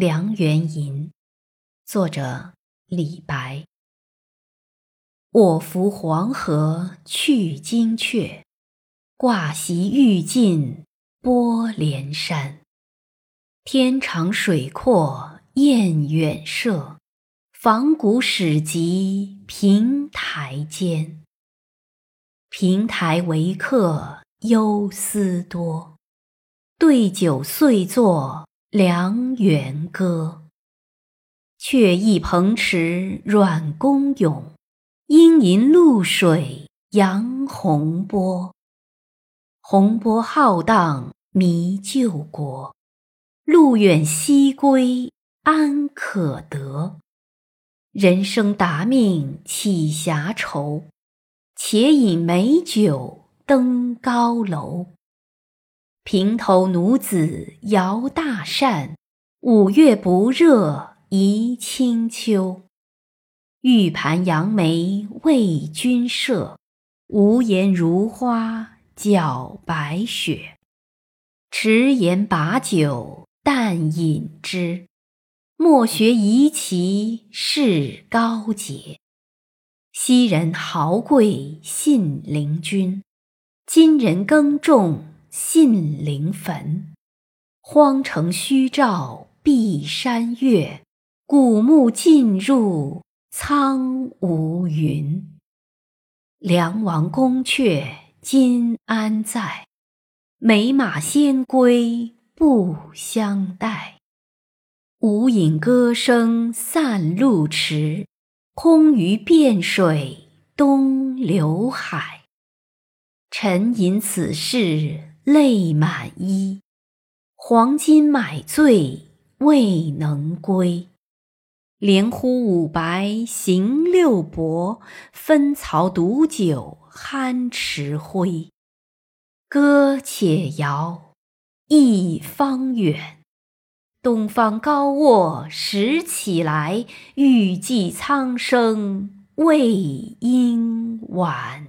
梁元吟，作者李白。我扶黄河去惊阙，挂席欲尽波连山。天长水阔雁远射，仿古始及平台间。平台为客忧思多，对酒遂作。梁园歌，却忆蓬池阮公咏，阴吟露水扬洪波。洪波浩荡迷旧国，路远西归安可得？人生达命岂暇愁？且饮美酒登高楼。平头奴子摇大扇，五月不热宜清秋。玉盘杨梅为君设，无言如花皎白雪。持言把酒但饮之，莫学夷齐是高洁。昔人豪贵信陵君，今人耕种。信陵坟，荒城虚照碧山月，古墓尽入苍梧云。梁王宫阙今安在？美马仙归不相待。无影歌声散路迟，空余汴水东流海。沉吟此事。泪满衣，黄金买醉未能归。连呼五白行六伯，分曹独酒酣池灰。歌且摇，一方远。东方高卧时起来，欲济苍生未应晚。